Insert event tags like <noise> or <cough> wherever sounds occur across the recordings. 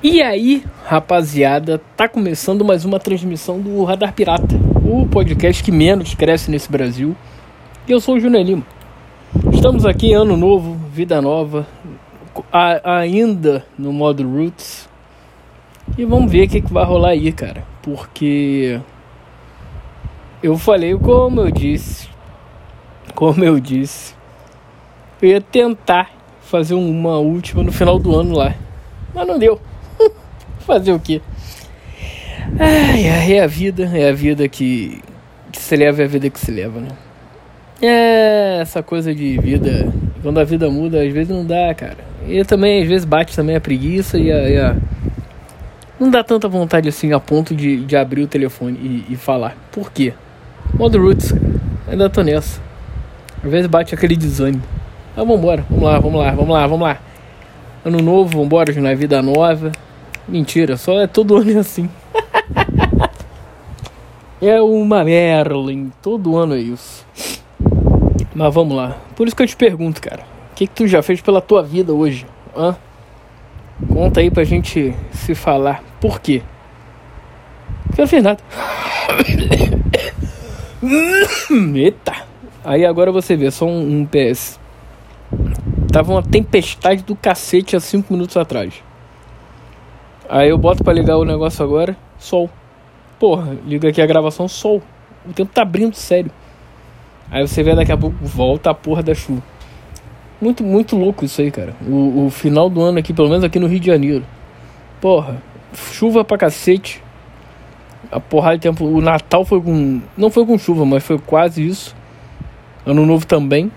E aí, rapaziada, tá começando mais uma transmissão do Radar Pirata, o podcast que menos cresce nesse Brasil. Eu sou o Júnior Lima. Estamos aqui ano novo, vida nova, a, ainda no modo Roots. E vamos ver o que, que vai rolar aí, cara. Porque eu falei como eu disse, como eu disse, eu ia tentar fazer uma última no final do ano lá. Mas não deu. Fazer o quê? Ai, é a vida, é a vida que, que se leva, é a vida que se leva, né? É essa coisa de vida. Quando a vida muda, às vezes não dá, cara. E também, às vezes, bate também a preguiça e a. E a não dá tanta vontade assim a ponto de, de abrir o telefone e, e falar. Por quê? Modo Roots, ainda tô nessa. Às vezes bate aquele desânimo. Ah, vambora, vamos lá, vamos lá, vamos lá, vamos lá. Ano novo, vambora, na vida nova. Mentira, só é todo ano assim. <laughs> é uma Merlin, todo ano é isso. Mas vamos lá. Por isso que eu te pergunto, cara. O que, que tu já fez pela tua vida hoje? Hã? Conta aí pra gente se falar. Por quê? Porque eu não fiz nada. <coughs> Eita! Aí agora você vê, só um, um PS. Tava uma tempestade do cacete há 5 minutos atrás. Aí eu boto para ligar o negócio agora, sol. Porra, liga aqui a gravação, sol. O tempo tá abrindo sério. Aí você vê daqui a pouco volta a porra da chuva. Muito, muito louco isso aí, cara. O, o final do ano aqui, pelo menos aqui no Rio de Janeiro. Porra, chuva pra cacete. A porrada de tempo. O Natal foi com. Não foi com chuva, mas foi quase isso. Ano novo também.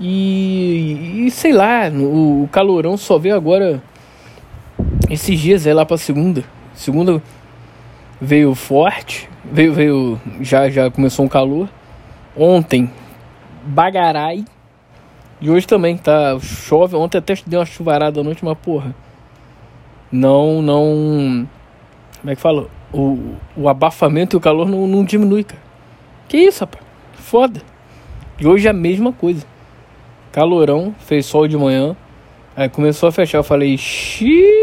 E, e sei lá, o, o calorão só veio agora esses dias, é lá pra segunda. Segunda veio forte, veio, veio já, já começou um calor. Ontem, bagarai. E hoje também, tá? Chove. Ontem até deu uma chuvarada à noite, mas porra. Não, não. Como é que fala? O, o abafamento e o calor não, não diminui, cara. Que isso, rapaz? Foda. E hoje é a mesma coisa calorão, fez sol de manhã. Aí começou a fechar, eu falei, xiii,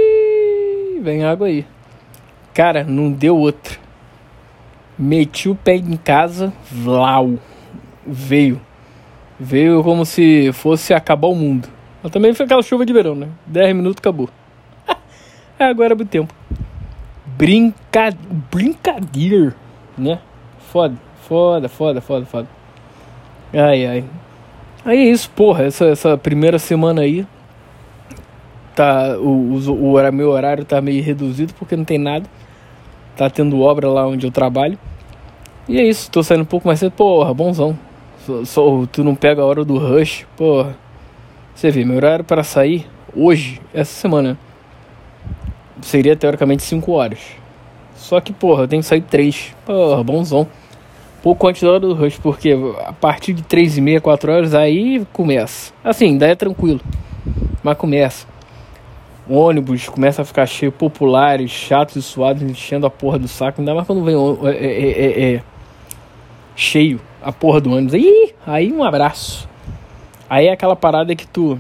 vem água aí. Cara, não deu outra. Meti o pé em casa, vlau, veio. Veio como se fosse acabar o mundo. Mas também foi aquela chuva de verão, né? 10 minutos acabou. <laughs> Agora é o tempo. Brinca... Brincadeira, né? Foda, foda, foda, foda, foda. Ai, ai. Aí é isso, porra, essa, essa primeira semana aí. Tá, o, o, o meu horário tá meio reduzido porque não tem nada. Tá tendo obra lá onde eu trabalho. E é isso, tô saindo um pouco mais cedo, porra, bonzão. Só, tu não pega a hora do rush, porra. Você vê, meu horário para sair hoje, essa semana, seria teoricamente 5 horas. Só que, porra, eu tenho que sair 3. Porra, bonzão pouco antes da hora do rush, porque a partir de 3 e meia, 4 horas, aí começa. Assim, daí é tranquilo, mas começa. Ônibus começa a ficar cheio, populares, chatos e suados, enchendo a porra do saco. Ainda mais quando vem é, é, é, é, cheio a porra do ônibus. Aí, aí um abraço. Aí é aquela parada que tu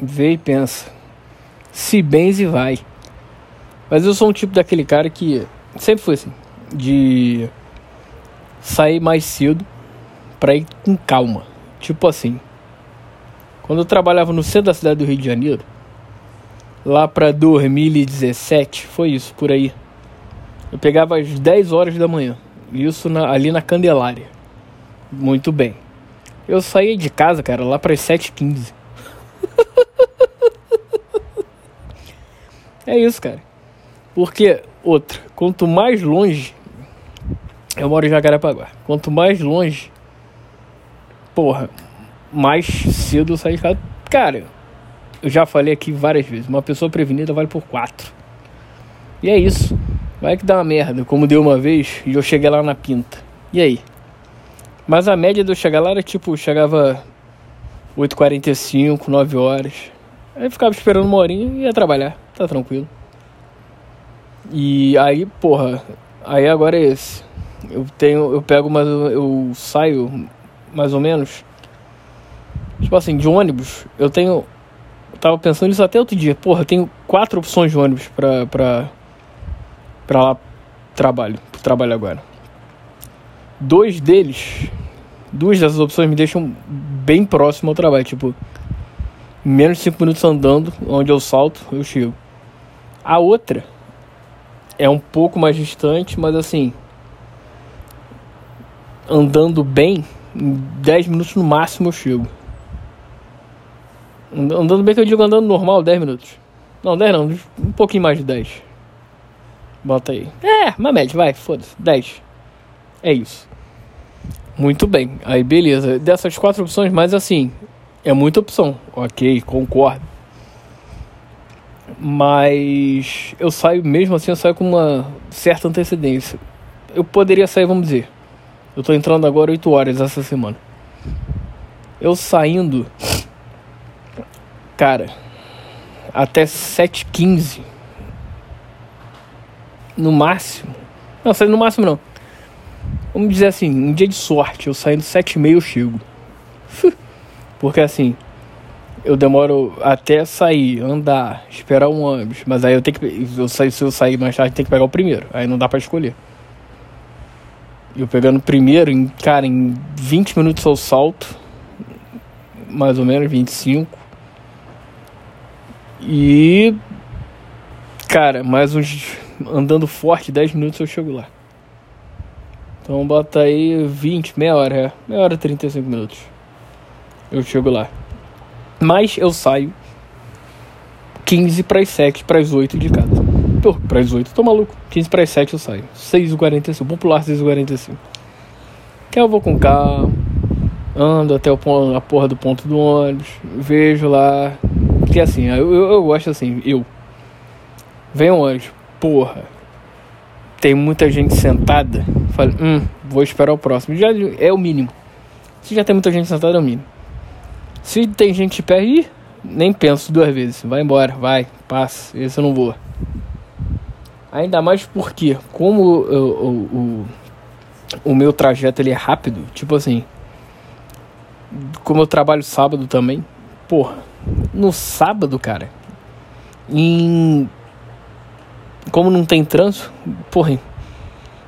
vê e pensa, se bens e vai. Mas eu sou um tipo daquele cara que sempre foi assim, de sair mais cedo para ir com calma. Tipo assim, quando eu trabalhava no centro da cidade do Rio de Janeiro, lá para 2017, foi isso, por aí. Eu pegava às 10 horas da manhã, isso na, ali na Candelária. Muito bem. Eu saía de casa, cara, lá para as 7h15. é isso, cara. Porque, outra, quanto mais longe eu moro em Jacarepaguá. Quanto mais longe, porra, mais cedo eu saio de casa. Cara, eu já falei aqui várias vezes, uma pessoa prevenida vale por quatro. E é isso. Vai que dá uma merda, como deu uma vez e eu cheguei lá na pinta. E aí? Mas a média de eu chegar lá era tipo, chegava 8h45, 9 horas. Aí ficava esperando uma horinha e ia trabalhar. Tá tranquilo. E aí, porra, aí agora é esse. Eu tenho, eu pego mais, eu saio mais ou menos. Tipo assim, de ônibus, eu tenho tava pensando nisso até outro dia. Porra, eu tenho quatro opções de ônibus pra, pra, pra lá trabalho, pro trabalho agora. Dois deles, duas dessas opções me deixam bem próximo ao trabalho. Tipo, menos de cinco minutos andando, onde eu salto, eu chego. A outra é um pouco mais distante, mas assim, andando bem, em 10 minutos no máximo eu chego. Andando bem que eu digo andando normal, 10 minutos. Não, 10 não, um pouquinho mais de 10. Bota aí. É, uma média, vai, foda-se, 10. É isso. Muito bem, aí beleza. Dessas quatro opções, mas assim, é muita opção. Ok, concordo. Mas eu saio mesmo assim, eu saio com uma certa antecedência. Eu poderia sair, vamos dizer. Eu tô entrando agora 8 horas essa semana. Eu saindo Cara, até 7h15. No máximo. Não, no máximo não. Vamos dizer assim, um dia de sorte, eu saindo 7h30 eu chego. Porque assim, eu demoro até sair, andar, esperar um ônibus. Mas aí eu tenho que. Eu saio, se eu sair mais tarde, tem que pegar o primeiro. Aí não dá pra escolher. Eu pegando o primeiro, em, cara, em 20 minutos eu salto. Mais ou menos, 25. E. Cara, mais uns. Andando forte, 10 minutos eu chego lá. Então bota aí 20, meia hora, é. Meia hora e 35 minutos. Eu chego lá. Mas eu saio 15 para as 7, para as 8 de casa. Pô, para as 8, tô maluco. 15 para as 7 eu saio. 6h45, popular 6h45. Que eu vou com calma, ando até o a porra do ponto do ônibus, vejo lá, porque assim, eu, eu, eu gosto assim, eu. Vem um anjo, porra. Tem muita gente sentada. Falei, hum, vou esperar o próximo. Já é o mínimo. Se já tem muita gente sentada, é o mínimo. Se tem gente de pé, ih, nem penso duas vezes. Vai embora, vai, passa. Esse eu não vou. Ainda mais porque, como o, o, o meu trajeto ele é rápido, tipo assim, como eu trabalho sábado também, porra, no sábado, cara, em. Como não tem trânsito, porra,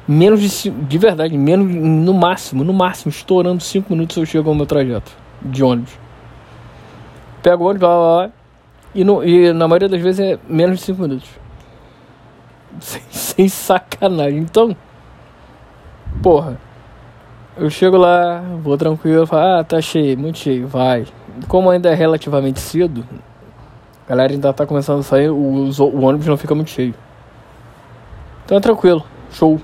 menos de. De verdade, menos. No máximo, no máximo, estourando 5 minutos eu chego ao meu trajeto de ônibus. Pego o ônibus, lá, lá, lá e, no, e na maioria das vezes é menos de 5 minutos. <laughs> Sem, sem sacanagem. Então, porra, eu chego lá, vou tranquilo, falo, ah, tá cheio, muito cheio, vai como ainda é relativamente cedo, a galera ainda tá começando a sair, o, o ônibus não fica muito cheio. Então é tranquilo, show.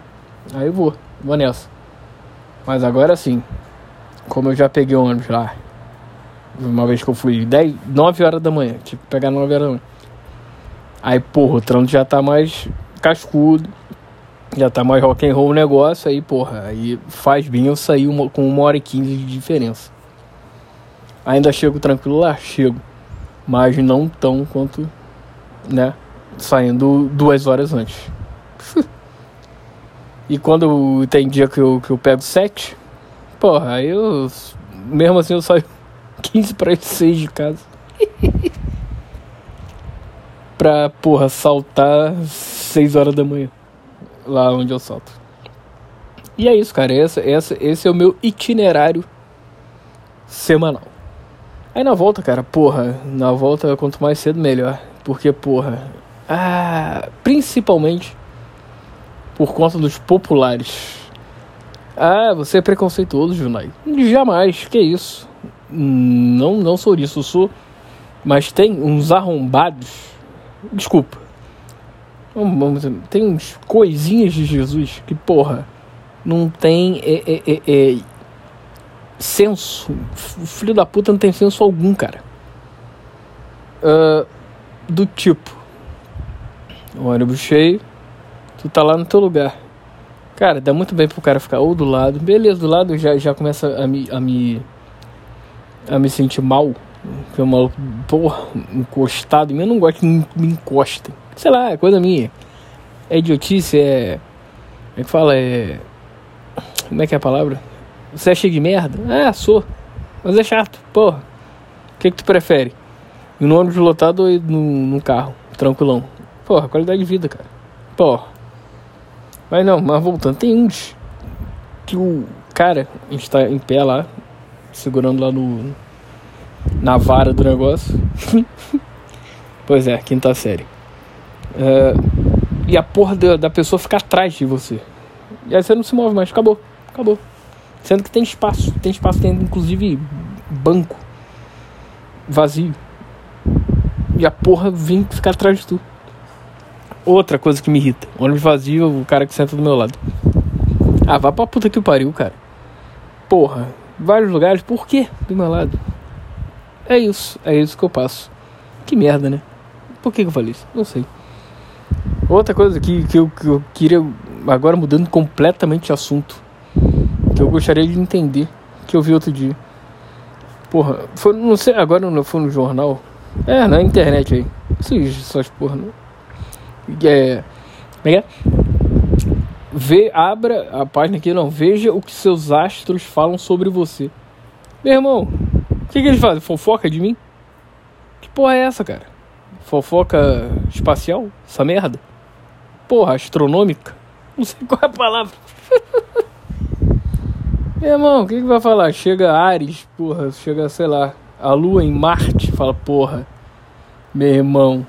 Aí eu vou, vou nessa. Mas agora sim, como eu já peguei o ônibus lá, uma vez que eu fui 10, 9 horas da manhã, tipo, pegar 9 horas da manhã. Aí, porra, o trânsito já tá mais cascudo, já tá mais rock and roll o negócio, aí, porra, aí faz bem eu sair uma, com uma hora e quinze de diferença. Ainda chego tranquilo lá? Chego. Mas não tão quanto, né? Saindo duas horas antes. <laughs> e quando tem dia que eu, que eu pego sete, porra, aí eu. Mesmo assim eu saio 15 para 6 de casa. <laughs> pra, porra, saltar 6 horas da manhã. Lá onde eu salto. E é isso, cara. Essa, essa, esse é o meu itinerário semanal. Aí na volta, cara, porra, na volta quanto mais cedo melhor. Porque, porra, ah, principalmente por conta dos populares. Ah, você é preconceituoso, Junai. Jamais, que isso. Não, não sou isso, sou. Mas tem uns arrombados. Desculpa. Tem uns coisinhas de Jesus que, porra, não tem é, é, é, é senso. O filho da puta não tem senso algum, cara. Uh, do tipo, o ônibus cheio, tu tá lá no teu lugar. Cara, dá muito bem pro cara ficar ou do lado. Beleza, do lado já, já começa a me, a me. a me sentir mal. Que o maluco, porra, encostado. Eu não gosto que me, me encostem. Sei lá, é coisa minha. É idiotice, é. Como é que fala? É. Como é que é a palavra? Você é cheio de merda? Ah, sou. Mas é chato, porra. O que, que tu prefere? E no ônibus lotado ou no, no carro, tranquilão. Porra, qualidade de vida, cara. Porra. Mas não, mas voltando, tem uns que o cara, a gente tá em pé lá, segurando lá no. na vara do negócio. <laughs> pois é, quinta série. É, e a porra da, da pessoa fica atrás de você. E aí você não se move mais, acabou, acabou. Sendo que tem espaço, tem espaço, tem inclusive banco vazio. E a porra vem ficar atrás de tu. Outra coisa que me irrita: ônibus vazio, o cara que senta do meu lado. Ah, vá pra puta que pariu, cara. Porra, vários lugares, por quê do meu lado? É isso, é isso que eu passo. Que merda, né? Por que, que eu falei isso? Não sei. Outra coisa que, que, eu, que eu queria, agora mudando completamente de assunto, que eu gostaria de entender, que eu vi outro dia. Porra, foi, não sei, agora não foi no jornal. É, na internet aí. Essas, essas porra, não. É. Como é que é? Vê, abra a página aqui, não. Veja o que seus astros falam sobre você. Meu irmão, o que, que eles fazem? Fofoca de mim? Que porra é essa, cara? Fofoca espacial? Essa merda? Porra, astronômica? Não sei qual é a palavra. <laughs> Meu irmão, o que, que vai falar? Chega Ares, porra, chega, sei lá, a lua em Marte, fala, porra, meu irmão,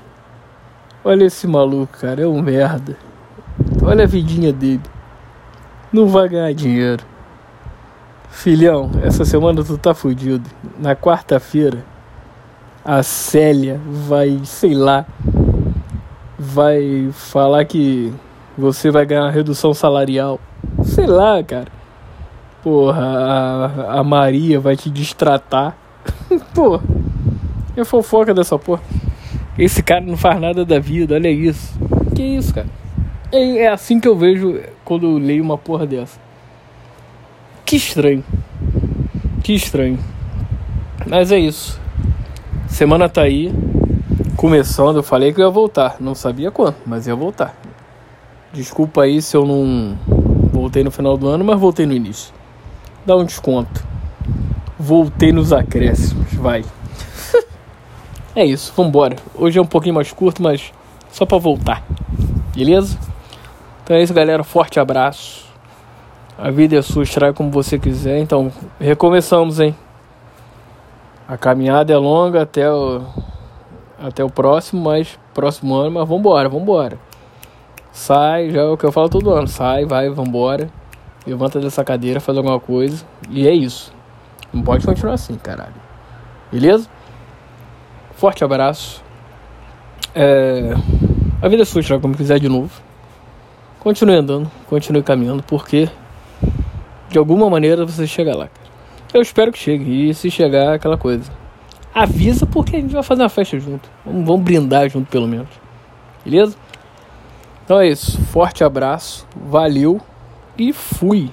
olha esse maluco, cara, é um merda. Olha a vidinha dele. Não vai ganhar dinheiro. Filhão, essa semana tu tá fudido. Na quarta-feira, a Célia vai, sei lá, vai falar que você vai ganhar redução salarial. Sei lá, cara. Porra, a, a Maria vai te distratar. <laughs> porra, é fofoca dessa porra. Esse cara não faz nada da vida, olha isso. Que isso, cara? É, é assim que eu vejo quando eu leio uma porra dessa. Que estranho. Que estranho. Mas é isso. Semana tá aí. Começando, eu falei que eu ia voltar. Não sabia quando, mas ia voltar. Desculpa aí se eu não voltei no final do ano, mas voltei no início. Dá um desconto. Voltei nos acréscimos, vai. <laughs> é isso, vambora. Hoje é um pouquinho mais curto, mas só pra voltar. Beleza? Então é isso, galera. Forte abraço. A vida é sua, extrai como você quiser. Então, recomeçamos, hein? A caminhada é longa até o, até o próximo, mas próximo ano, mas vambora, vambora. Sai, já é o que eu falo todo ano. Sai, vai, vambora. Levanta dessa cadeira, faz alguma coisa. E é isso. Não pode continuar assim, caralho. Beleza? Forte abraço. É... A vida é sua, como quiser de novo. Continue andando, continue caminhando, porque de alguma maneira você chega lá. Eu espero que chegue. E se chegar, aquela coisa. Avisa porque a gente vai fazer uma festa junto. Vamos, vamos brindar junto pelo menos. Beleza? Então é isso. Forte abraço. Valeu e fui.